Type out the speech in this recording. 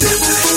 Dance.